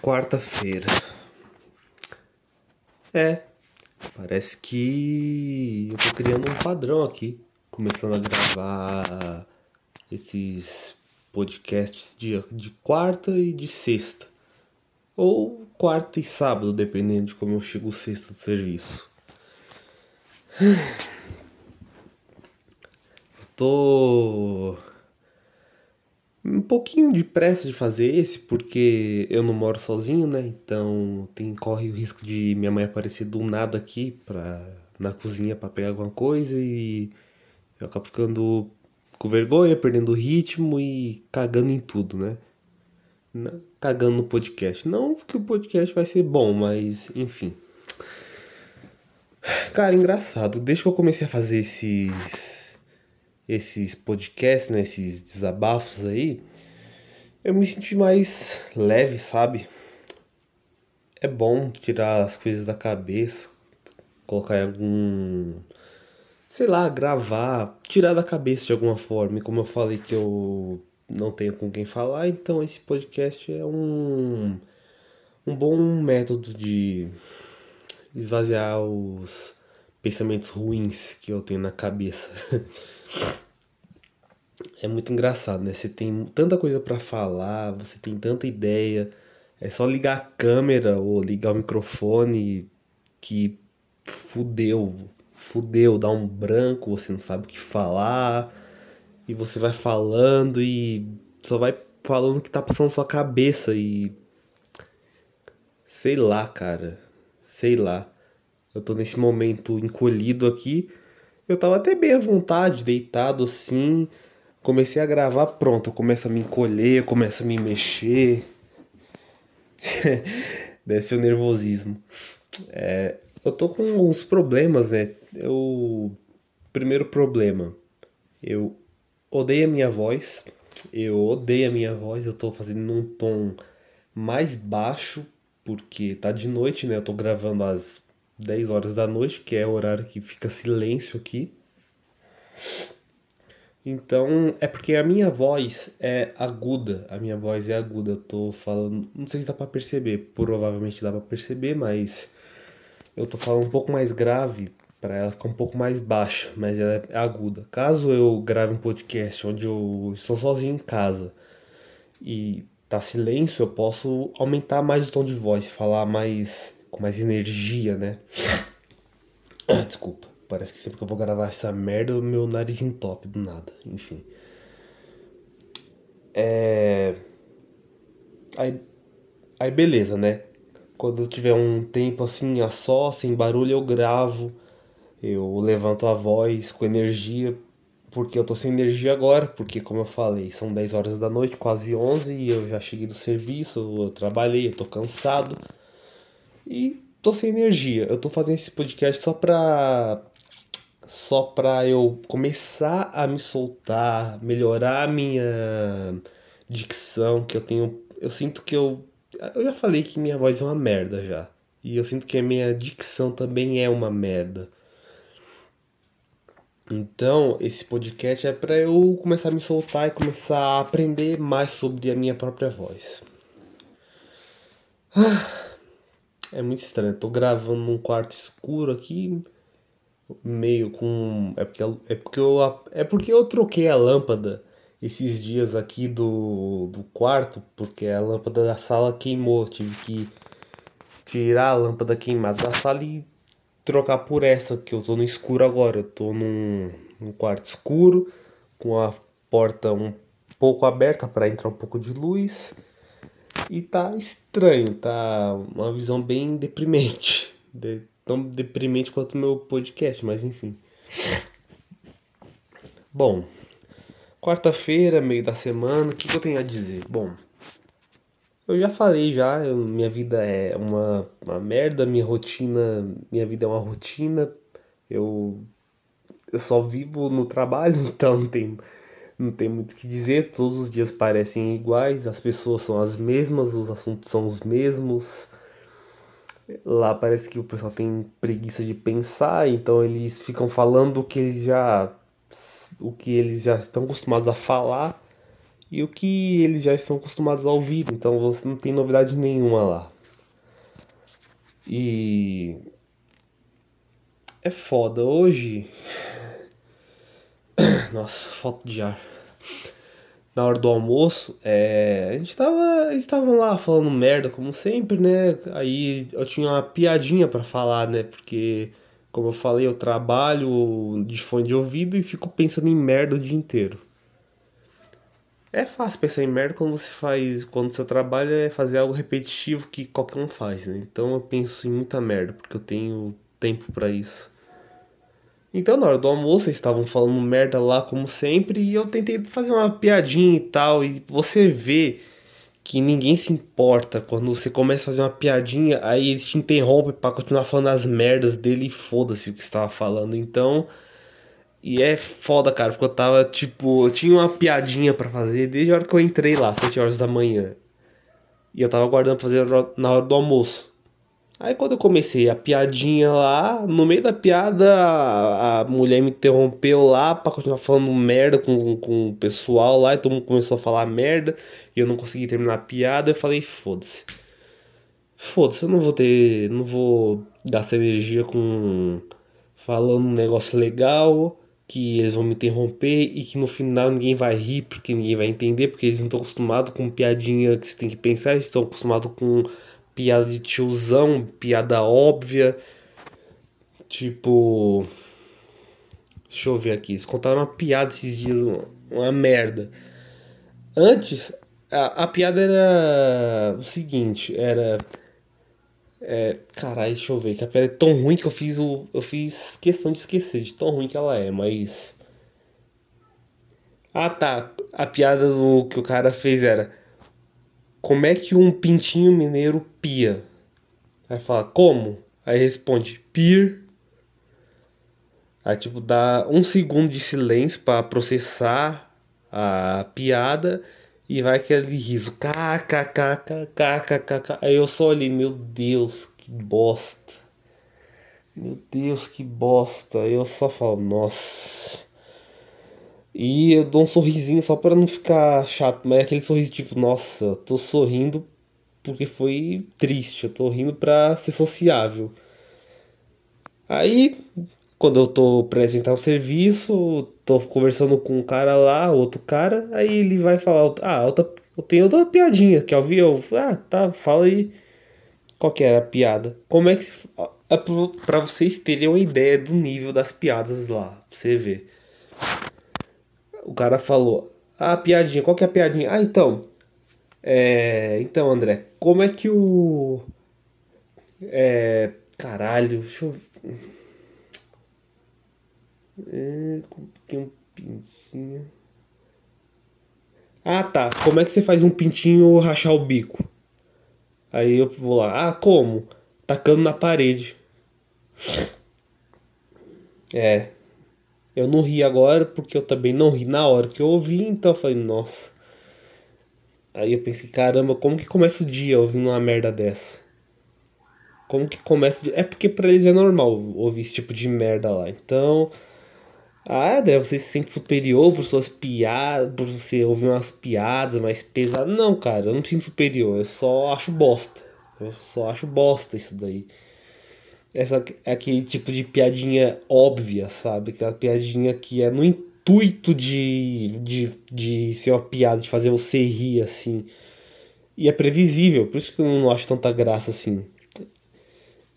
Quarta-feira. É, parece que eu tô criando um padrão aqui, começando a gravar esses podcasts de, de quarta e de sexta. Ou quarta e sábado, dependendo de como eu chego sexta do serviço. Eu tô um pouquinho de pressa de fazer esse, porque eu não moro sozinho, né? Então tem, corre o risco de minha mãe aparecer do nada aqui pra, na cozinha para pegar alguma coisa e eu acabo ficando com vergonha, perdendo o ritmo e cagando em tudo, né? Cagando no podcast. Não que o podcast vai ser bom, mas enfim. Cara, engraçado. Desde que eu comecei a fazer esses esses podcasts, né, esses desabafos aí, eu me senti mais leve, sabe? É bom tirar as coisas da cabeça, colocar em algum. sei lá, gravar, tirar da cabeça de alguma forma. E como eu falei que eu não tenho com quem falar, então esse podcast é um. um bom método de esvaziar os pensamentos ruins que eu tenho na cabeça. é muito engraçado, né? Você tem tanta coisa para falar, você tem tanta ideia. É só ligar a câmera ou ligar o microfone que fudeu, fudeu, dá um branco, você não sabe o que falar. E você vai falando e só vai falando o que tá passando na sua cabeça e sei lá, cara. Sei lá. Eu tô nesse momento encolhido aqui. Eu tava até bem à vontade, deitado assim, comecei a gravar, pronto, eu começo a me encolher, eu começo a me mexer. Desce o nervosismo. É, eu tô com uns problemas, né? Eu. Primeiro problema, eu odeio a minha voz. Eu odeio a minha voz, eu tô fazendo num tom mais baixo, porque tá de noite, né? Eu tô gravando às 10 horas da noite, que é o horário que fica silêncio aqui. Então, é porque a minha voz é aguda. A minha voz é aguda. Eu tô falando. Não sei se dá pra perceber. Provavelmente dá pra perceber, mas. Eu tô falando um pouco mais grave para ela ficar um pouco mais baixa, mas ela é aguda. Caso eu grave um podcast onde eu estou sozinho em casa e tá silêncio, eu posso aumentar mais o tom de voz, falar mais com mais energia, né? Desculpa. Parece que sempre que eu vou gravar essa merda, o meu nariz entope do nada. Enfim. É. Aí, aí beleza, né? Quando eu tiver um tempo assim a só, sem barulho, eu gravo. Eu levanto a voz com energia, porque eu tô sem energia agora, porque como eu falei, são 10 horas da noite, quase 11, e eu já cheguei do serviço, eu trabalhei, eu tô cansado. E tô sem energia. Eu tô fazendo esse podcast só pra só para eu começar a me soltar, melhorar a minha dicção, que eu tenho, eu sinto que eu eu já falei que minha voz é uma merda já. E eu sinto que a minha dicção também é uma merda. Então, esse podcast é para eu começar a me soltar e começar a aprender mais sobre a minha própria voz. Ah, é muito estranho. Tô gravando num quarto escuro aqui meio com. É porque, é porque, eu, é porque eu troquei a lâmpada esses dias aqui do, do quarto, porque a lâmpada da sala queimou. Tive que tirar a lâmpada queimada da sala e trocar por essa, que eu tô no escuro agora. Eu tô num, num quarto escuro, com a porta um pouco aberta para entrar um pouco de luz. E tá estranho, tá uma visão bem deprimente. De, tão deprimente quanto o meu podcast, mas enfim. Bom, quarta-feira, meio da semana, o que, que, eu tenho a dizer? Bom, eu já falei já, eu, minha vida é uma, uma merda, minha rotina, minha vida é uma rotina, eu, eu só vivo no trabalho, então não tem, não tem muito o que dizer, todos os dias parecem iguais, as pessoas são as mesmas, os assuntos são os mesmos, Lá parece que o pessoal tem preguiça de pensar, então eles ficam falando o que eles já o que eles já estão acostumados a falar e o que eles já estão acostumados a ouvir, então você não tem novidade nenhuma lá. E é foda hoje. Nossa, falta de ar. Na hora do almoço, é... a gente tava, estavam lá falando merda como sempre, né? Aí eu tinha uma piadinha para falar, né? Porque como eu falei, eu trabalho de fone de ouvido e fico pensando em merda o dia inteiro. É fácil pensar em merda quando você faz. Quando seu trabalho é fazer algo repetitivo que qualquer um faz, né? Então eu penso em muita merda, porque eu tenho tempo para isso. Então na hora do almoço eles estavam falando merda lá como sempre e eu tentei fazer uma piadinha e tal. E você vê que ninguém se importa quando você começa a fazer uma piadinha, aí eles te interrompem para continuar falando as merdas dele e foda-se o que estava falando. Então. E é foda, cara, porque eu tava, tipo, eu tinha uma piadinha para fazer desde a hora que eu entrei lá, 7 horas da manhã. E eu tava aguardando pra fazer na hora do almoço. Aí quando eu comecei a piadinha lá, no meio da piada a, a mulher me interrompeu lá pra continuar falando merda com, com o pessoal lá, e todo mundo começou a falar merda, e eu não consegui terminar a piada, eu falei, foda-se. Foda-se, eu não vou ter. não vou gastar energia com falando um negócio legal que eles vão me interromper e que no final ninguém vai rir porque ninguém vai entender, porque eles não estão acostumados com piadinha que você tem que pensar, eles estão acostumados com piada de tiozão, piada óbvia. Tipo. Deixa eu ver aqui. Eles contaram uma piada esses dias, uma, uma merda. Antes, a, a, piada era o seguinte, era. É, caralho, deixa eu ver, que a piada é tão ruim que eu fiz o. Eu fiz questão de esquecer de tão ruim que ela é, mas. Ah tá. A piada do que o cara fez era. Como é que um pintinho mineiro pia? Aí fala, como? Aí responde, pir. Aí tipo, dá um segundo de silêncio para processar a piada e vai aquele riso. KKKKKKK. Aí eu só olhei, meu Deus, que bosta. Meu Deus, que bosta. Aí eu só falo, nossa. E eu dou um sorrisinho só para não ficar chato, mas é aquele sorriso tipo, nossa, tô sorrindo porque foi triste, eu tô rindo pra ser sociável. Aí, quando eu tô apresentar o serviço, tô conversando com um cara lá, outro cara, aí ele vai falar, ah, eu tenho outra piadinha, quer ouvir? Eu, ah, tá, fala aí. Qual que era a piada? Como é que. É pra vocês terem uma ideia do nível das piadas lá, pra você ver. O cara falou: Ah, piadinha, qual que é a piadinha? Ah, então. É, então, André, como é que o. É, caralho, deixa eu. É, tem um pintinho. Ah, tá. Como é que você faz um pintinho rachar o bico? Aí eu vou lá. Ah, como? Tacando na parede. É. Eu não ri agora porque eu também não ri na hora que eu ouvi, então eu falei, nossa. Aí eu pensei, caramba, como que começa o dia ouvindo uma merda dessa? Como que começa o dia? É porque pra eles é normal ouvir esse tipo de merda lá. Então. Ah, André, você se sente superior por suas piadas, por você ouvir umas piadas mais pesadas. Não, cara, eu não me sinto superior, eu só acho bosta. Eu só acho bosta isso daí essa aquele tipo de piadinha óbvia, sabe? Aquela piadinha que é no intuito de, de, de ser uma piada, de fazer você rir assim. E é previsível, por isso que eu não acho tanta graça assim.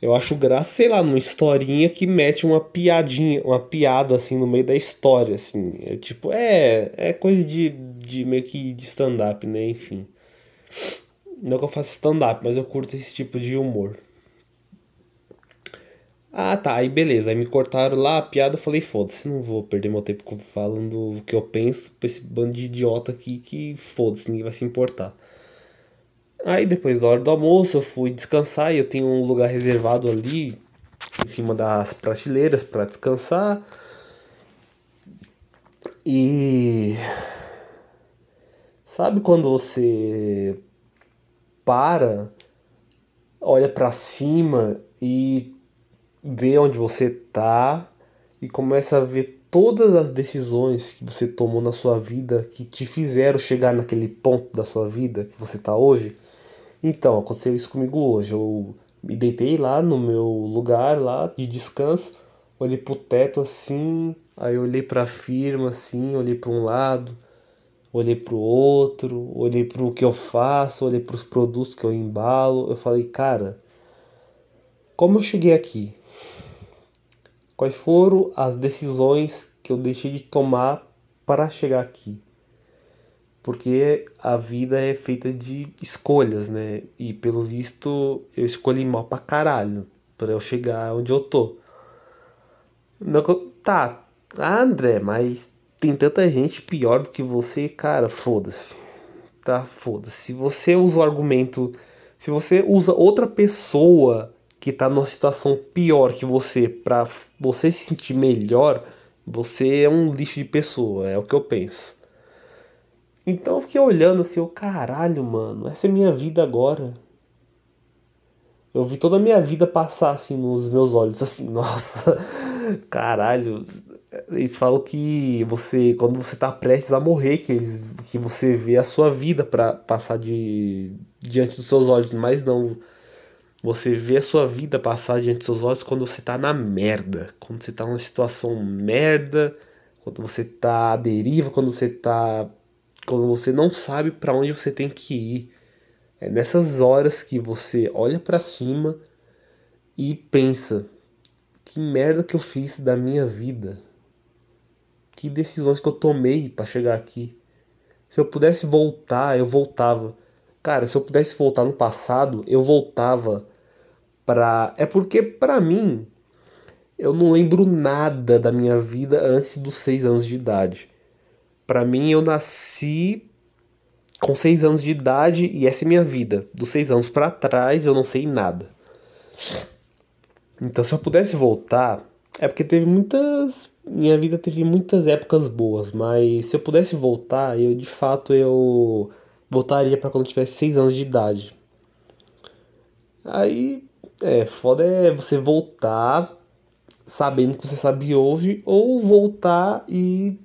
Eu acho graça, sei lá, numa historinha que mete uma piadinha, uma piada assim no meio da história, assim. É tipo, é, é coisa de, de meio que de stand-up, né? Enfim. Não que eu faça stand-up, mas eu curto esse tipo de humor. Ah, tá, aí beleza. Aí me cortaram lá a piada. Eu falei, foda-se, não vou perder meu tempo falando o que eu penso pra esse bando de idiota aqui que foda-se, ninguém vai se importar. Aí depois da hora do almoço eu fui descansar e eu tenho um lugar reservado ali em cima das prateleiras para descansar. E sabe quando você para, olha para cima e vê onde você tá e começa a ver todas as decisões que você tomou na sua vida que te fizeram chegar naquele ponto da sua vida que você está hoje. Então, aconteceu isso comigo hoje. Eu me deitei lá no meu lugar lá de descanso, olhei pro teto assim, aí olhei para a firma assim, olhei para um lado, olhei para o outro, olhei para o que eu faço, olhei para os produtos que eu embalo. Eu falei, cara, como eu cheguei aqui? Quais foram as decisões que eu deixei de tomar para chegar aqui? Porque a vida é feita de escolhas, né? E pelo visto eu escolhi mal pra caralho para eu chegar onde eu tô. Não, tá, ah, André, mas tem tanta gente pior do que você, cara, foda-se. Tá, foda-se. Se você usa o argumento, se você usa outra pessoa que tá numa situação pior que você para você se sentir melhor, você é um lixo de pessoa, é o que eu penso. Então eu fiquei olhando assim, o caralho, mano, essa é minha vida agora. Eu vi toda a minha vida passar assim nos meus olhos, assim, nossa, caralho, eles falam que você, quando você está prestes a morrer, que, eles, que você vê a sua vida para passar de, diante dos seus olhos, mas não. Você vê a sua vida passar diante dos seus olhos quando você está na merda, quando você está numa situação merda, quando você está à deriva, quando você tá quando você não sabe para onde você tem que ir. É nessas horas que você olha para cima e pensa: que merda que eu fiz da minha vida? que decisões que eu tomei para chegar aqui. Se eu pudesse voltar, eu voltava. Cara, se eu pudesse voltar no passado, eu voltava É porque para mim eu não lembro nada da minha vida antes dos seis anos de idade. Para mim eu nasci com seis anos de idade e essa é minha vida. Dos seis anos para trás eu não sei nada. Então se eu pudesse voltar, é porque teve muitas. Minha vida teve muitas épocas boas, mas se eu pudesse voltar, eu de fato eu voltaria para quando eu tivesse 6 anos de idade. Aí, é, foda é você voltar sabendo que você sabe hoje, ou voltar e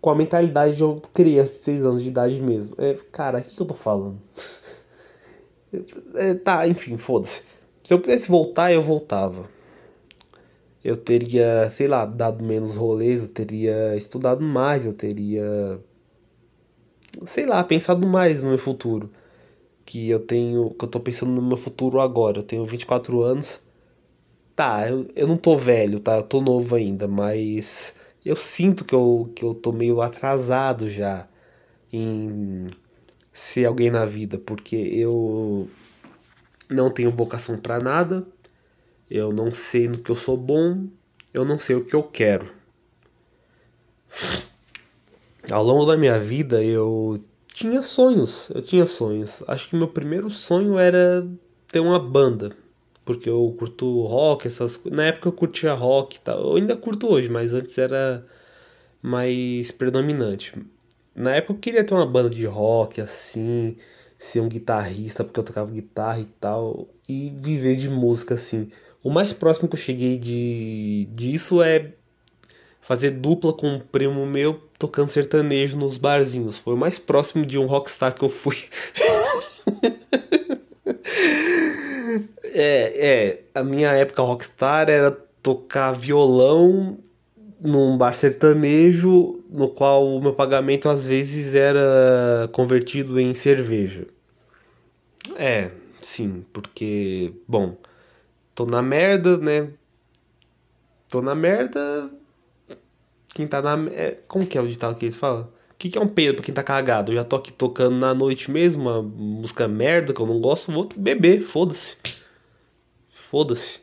com a mentalidade de uma criança de 6 anos de idade mesmo. É, cara, o que, que eu tô falando? é, tá, enfim, foda-se. Se eu pudesse voltar, eu voltava eu teria, sei lá, dado menos rolês, eu teria estudado mais, eu teria, sei lá, pensado mais no meu futuro. Que eu tenho, que eu tô pensando no meu futuro agora. Eu tenho 24 anos. Tá, eu, eu não tô velho, tá? Eu tô novo ainda, mas eu sinto que eu, que eu tô meio atrasado já em ser alguém na vida, porque eu não tenho vocação para nada eu não sei no que eu sou bom, eu não sei o que eu quero. Ao longo da minha vida eu tinha sonhos, eu tinha sonhos. Acho que meu primeiro sonho era ter uma banda, porque eu curto rock, essas na época eu curtia rock e tal. Eu ainda curto hoje, mas antes era mais predominante. Na época eu queria ter uma banda de rock assim, ser um guitarrista porque eu tocava guitarra e tal e viver de música assim. O mais próximo que eu cheguei de disso é fazer dupla com um primo meu tocando sertanejo nos barzinhos. Foi o mais próximo de um rockstar que eu fui. é, é, a minha época rockstar era tocar violão num bar sertanejo, no qual o meu pagamento às vezes era convertido em cerveja. É, sim, porque, bom, tô na merda, né? Tô na merda. Quem tá na. É, como que é o ditado que eles falam? O que, que é um peido pra quem tá cagado? Eu já tô aqui tocando na noite mesmo, uma música merda que eu não gosto, vou beber, foda-se. Foda-se.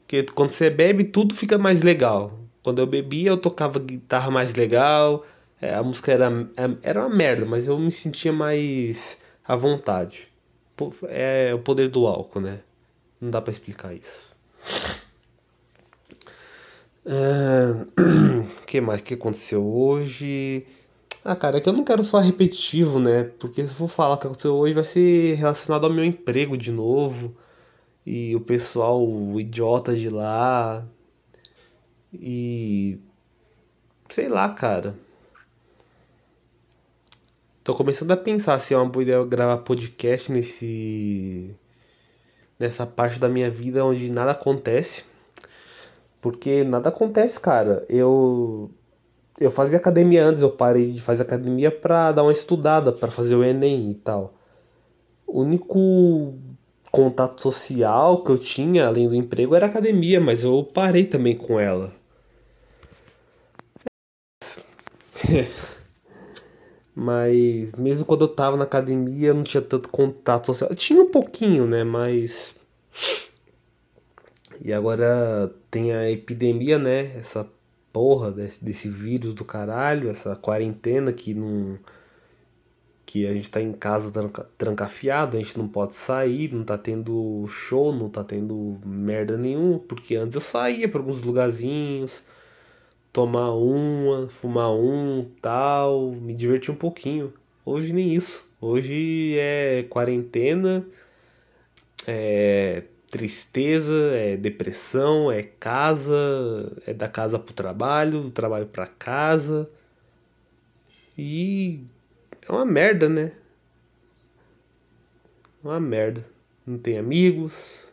Porque quando você bebe, tudo fica mais legal. Quando eu bebia, eu tocava guitarra mais legal. É, a música era, é, era uma merda, mas eu me sentia mais à vontade. É o poder do álcool, né? Não dá para explicar isso. O uh, que mais que aconteceu hoje? Ah, cara, é que eu não quero só repetitivo, né? Porque se eu for falar o que aconteceu hoje vai ser relacionado ao meu emprego de novo. E o pessoal, o idiota de lá. E sei lá, cara. Tô começando a pensar se é uma boa ideia gravar podcast nesse nessa parte da minha vida onde nada acontece. Porque nada acontece, cara. Eu eu fazia academia antes, eu parei de fazer academia pra dar uma estudada, pra fazer o ENEM e tal. O único contato social que eu tinha, além do emprego, era academia, mas eu parei também com ela. Mas mesmo quando eu tava na academia, eu não tinha tanto contato social. Eu tinha um pouquinho, né? Mas. E agora tem a epidemia, né? Essa porra desse, desse vírus do caralho, essa quarentena que não. Que a gente tá em casa tranca, trancafiado, a gente não pode sair, não tá tendo show, não tá tendo merda nenhum, porque antes eu saía pra alguns lugarzinhos tomar uma, fumar um, tal, me divertir um pouquinho. Hoje nem isso. Hoje é quarentena, é tristeza, é depressão, é casa, é da casa pro trabalho, do trabalho pra casa. E é uma merda, né? É uma merda. Não tem amigos,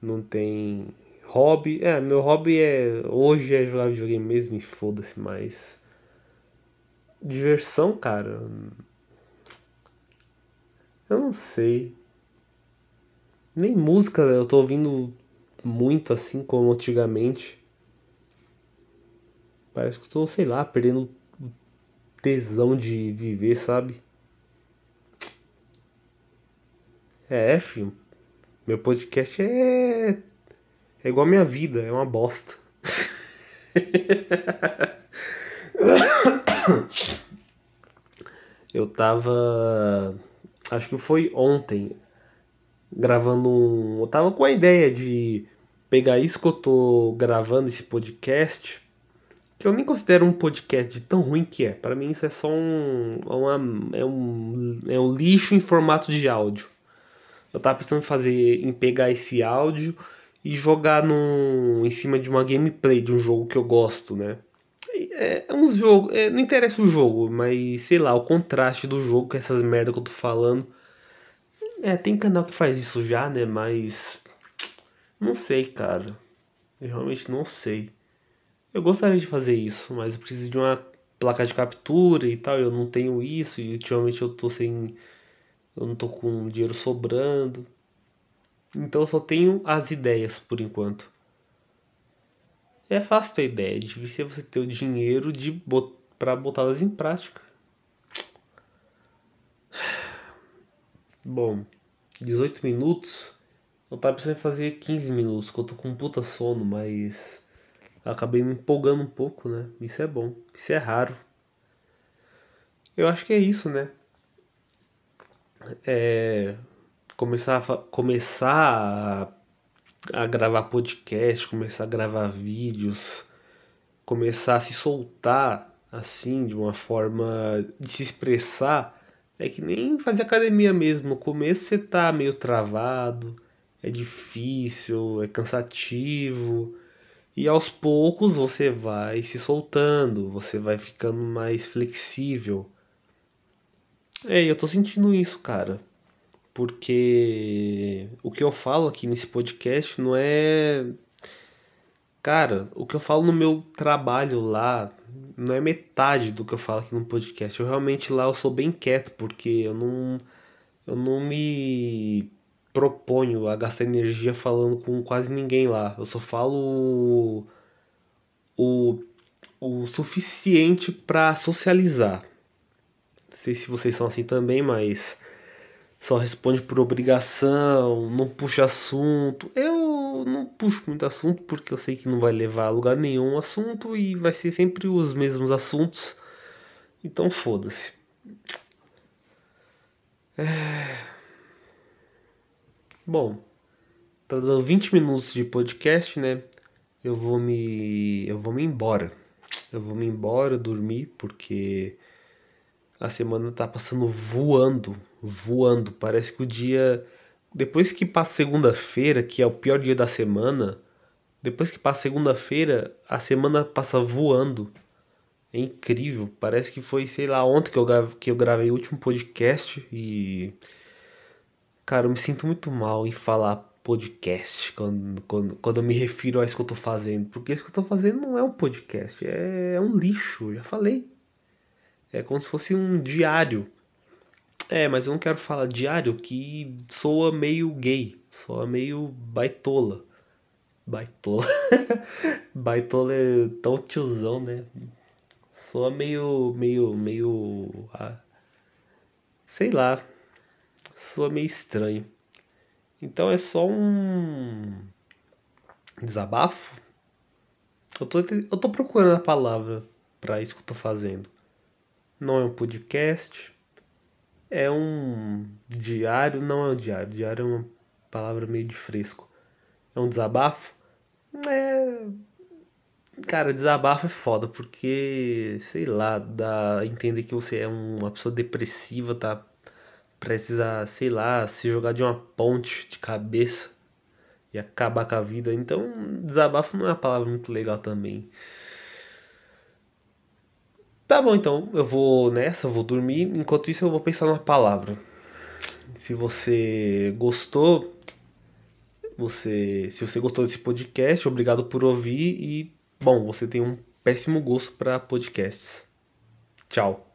não tem Hobby, é, meu hobby é hoje é jogar videogame mesmo e foda-se, mas diversão, cara. Eu não sei. Nem música eu tô ouvindo muito assim como antigamente. Parece que estou, sei lá, perdendo tesão de viver, sabe? É, filho. Meu podcast é é igual a minha vida, é uma bosta. eu tava. Acho que foi ontem. Gravando um. Eu tava com a ideia de pegar isso que eu tô gravando, esse podcast. Que eu nem considero um podcast de tão ruim que é. Para mim isso é só um, uma, é um. É um lixo em formato de áudio. Eu tava pensando em fazer. em pegar esse áudio e jogar no, em cima de uma gameplay de um jogo que eu gosto, né? É, é um jogo, é, não interessa o jogo, mas sei lá, o contraste do jogo com essas merda que eu tô falando. É, tem canal que faz isso já, né? Mas não sei, cara. Eu realmente não sei. Eu gostaria de fazer isso, mas eu preciso de uma placa de captura e tal. Eu não tenho isso e ultimamente eu tô sem. Eu não tô com dinheiro sobrando. Então eu só tenho as ideias por enquanto. É fácil ter ideia, é difícil você ter o dinheiro de bot para botá-las em prática. Bom, 18 minutos. Eu tava pensando em fazer 15 minutos, porque eu tô com um puta sono, mas acabei me empolgando um pouco, né? Isso é bom, isso é raro. Eu acho que é isso, né? É, começar a, começar a, a gravar podcast, começar a gravar vídeos, começar a se soltar assim de uma forma de se expressar é que nem fazer academia mesmo. No começo você tá meio travado, é difícil, é cansativo. E aos poucos você vai se soltando, você vai ficando mais flexível. É, eu tô sentindo isso, cara porque o que eu falo aqui nesse podcast não é. Cara, o que eu falo no meu trabalho lá não é metade do que eu falo aqui no podcast. Eu realmente lá eu sou bem quieto, porque eu não, eu não me proponho a gastar energia falando com quase ninguém lá. Eu só falo o, o, suficiente para socializar. Não sei se vocês são assim também, mas só responde por obrigação, não puxa assunto. Eu não puxo muito assunto porque eu sei que não vai levar a lugar nenhum assunto e vai ser sempre os mesmos assuntos. Então foda-se. É... Bom, tá dando 20 minutos de podcast, né? Eu vou me eu vou me embora. Eu vou me embora dormir porque a semana tá passando voando, voando. Parece que o dia depois que passa segunda-feira, que é o pior dia da semana, Depois que passa segunda-feira, a semana passa voando. É incrível. Parece que foi, sei lá, ontem que eu, que eu gravei o último podcast e. Cara, eu me sinto muito mal em falar podcast quando, quando, quando eu me refiro a isso que eu tô fazendo. Porque isso que eu tô fazendo não é um podcast, é um lixo, já falei. É como se fosse um diário. É, mas eu não quero falar diário que soa meio gay, soa meio baitola. Baitola. baitola é tão tiozão, né? Soa meio. meio. meio. Ah, sei lá. Soa meio estranho. Então é só um. desabafo? Eu tô, eu tô procurando a palavra para isso que eu tô fazendo. Não é um podcast. É um diário. Não é um diário. Diário é uma palavra meio de fresco. É um desabafo? É. Cara, desabafo é foda, porque, sei lá, dá a entender que você é uma pessoa depressiva, tá? Precisa, sei lá, se jogar de uma ponte de cabeça e acabar com a vida. Então, desabafo não é uma palavra muito legal também. Tá bom, então, eu vou nessa, eu vou dormir. Enquanto isso, eu vou pensar numa palavra. Se você gostou, você, se você gostou desse podcast, obrigado por ouvir e, bom, você tem um péssimo gosto para podcasts. Tchau.